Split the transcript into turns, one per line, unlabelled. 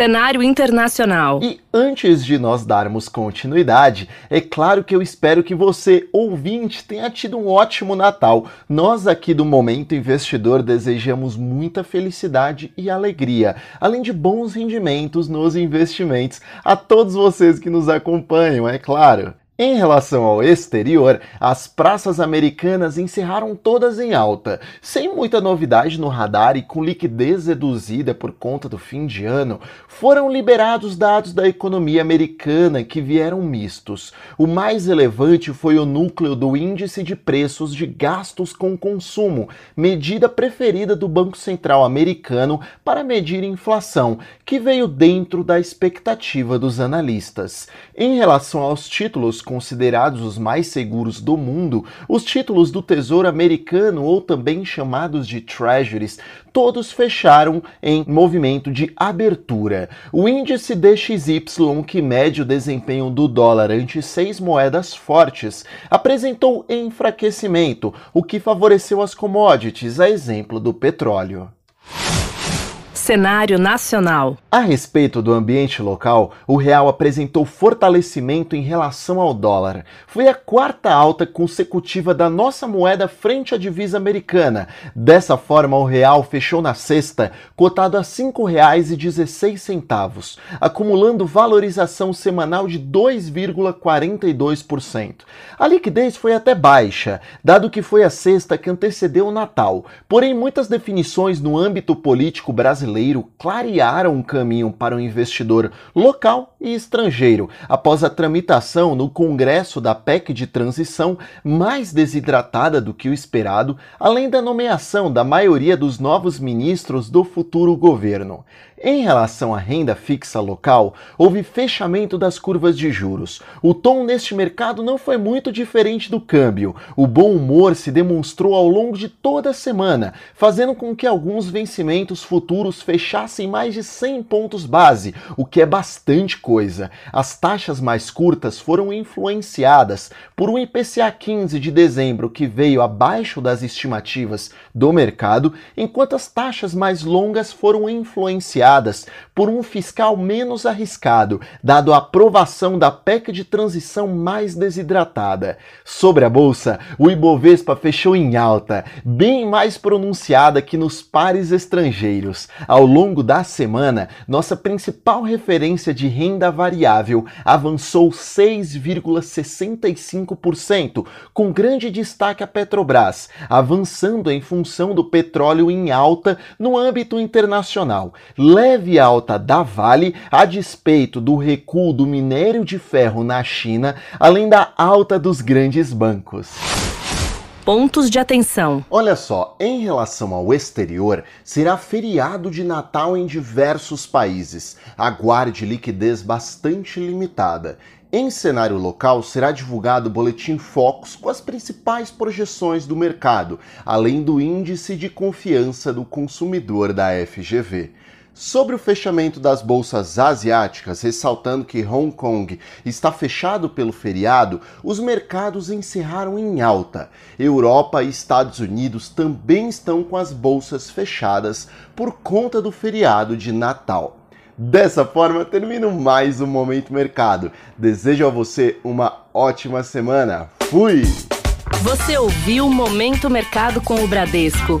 Cenário internacional.
E antes de nós darmos continuidade, é claro que eu espero que você, ouvinte, tenha tido um ótimo Natal. Nós aqui do Momento Investidor desejamos muita felicidade e alegria, além de bons rendimentos nos investimentos a todos vocês que nos acompanham, é claro. Em relação ao exterior, as praças americanas encerraram todas em alta, sem muita novidade no radar e com liquidez reduzida por conta do fim de ano, foram liberados dados da economia americana que vieram mistos. O mais relevante foi o núcleo do índice de preços de gastos com consumo, medida preferida do Banco Central americano para medir inflação, que veio dentro da expectativa dos analistas. Em relação aos títulos considerados os mais seguros do mundo, os títulos do Tesouro Americano, ou também chamados de Treasuries, todos fecharam em movimento de abertura. O índice DXY, que mede o desempenho do dólar ante seis moedas fortes, apresentou enfraquecimento, o que favoreceu as commodities, a exemplo do petróleo.
Cenário nacional.
A respeito do ambiente local, o real apresentou fortalecimento em relação ao dólar. Foi a quarta alta consecutiva da nossa moeda frente à divisa americana. Dessa forma, o real fechou na sexta cotado a R$ 5,16, acumulando valorização semanal de 2,42%. A liquidez foi até baixa, dado que foi a sexta que antecedeu o Natal. Porém, muitas definições no âmbito político brasileiro brasileiro clarearam um caminho para o investidor local e estrangeiro após a tramitação no Congresso da PEC de transição mais desidratada do que o esperado, além da nomeação da maioria dos novos ministros do futuro governo. Em relação à renda fixa local, houve fechamento das curvas de juros. O tom neste mercado não foi muito diferente do câmbio. O bom humor se demonstrou ao longo de toda a semana, fazendo com que alguns vencimentos futuros fechassem mais de 100 pontos base, o que é bastante coisa. As taxas mais curtas foram influenciadas por um IPCA 15 de dezembro que veio abaixo das estimativas do mercado, enquanto as taxas mais longas foram influenciadas por um fiscal menos arriscado, dado a aprovação da PEC de transição mais desidratada. Sobre a bolsa, o Ibovespa fechou em alta, bem mais pronunciada que nos pares estrangeiros. Ao longo da semana, nossa principal referência de renda variável avançou 6,65%, com grande destaque a Petrobras, avançando em função do petróleo em alta no âmbito internacional leve alta da Vale a despeito do recuo do minério de ferro na China, além da alta dos grandes bancos.
Pontos de atenção.
Olha só, em relação ao exterior, será feriado de Natal em diversos países. Aguarde liquidez bastante limitada. Em cenário local, será divulgado o Boletim Focus com as principais projeções do mercado, além do Índice de Confiança do Consumidor da FGV. Sobre o fechamento das bolsas asiáticas, ressaltando que Hong Kong está fechado pelo feriado, os mercados encerraram em alta. Europa e Estados Unidos também estão com as bolsas fechadas por conta do feriado de Natal. Dessa forma, termino mais um Momento Mercado. Desejo a você uma ótima semana. Fui!
Você ouviu Momento Mercado com o Bradesco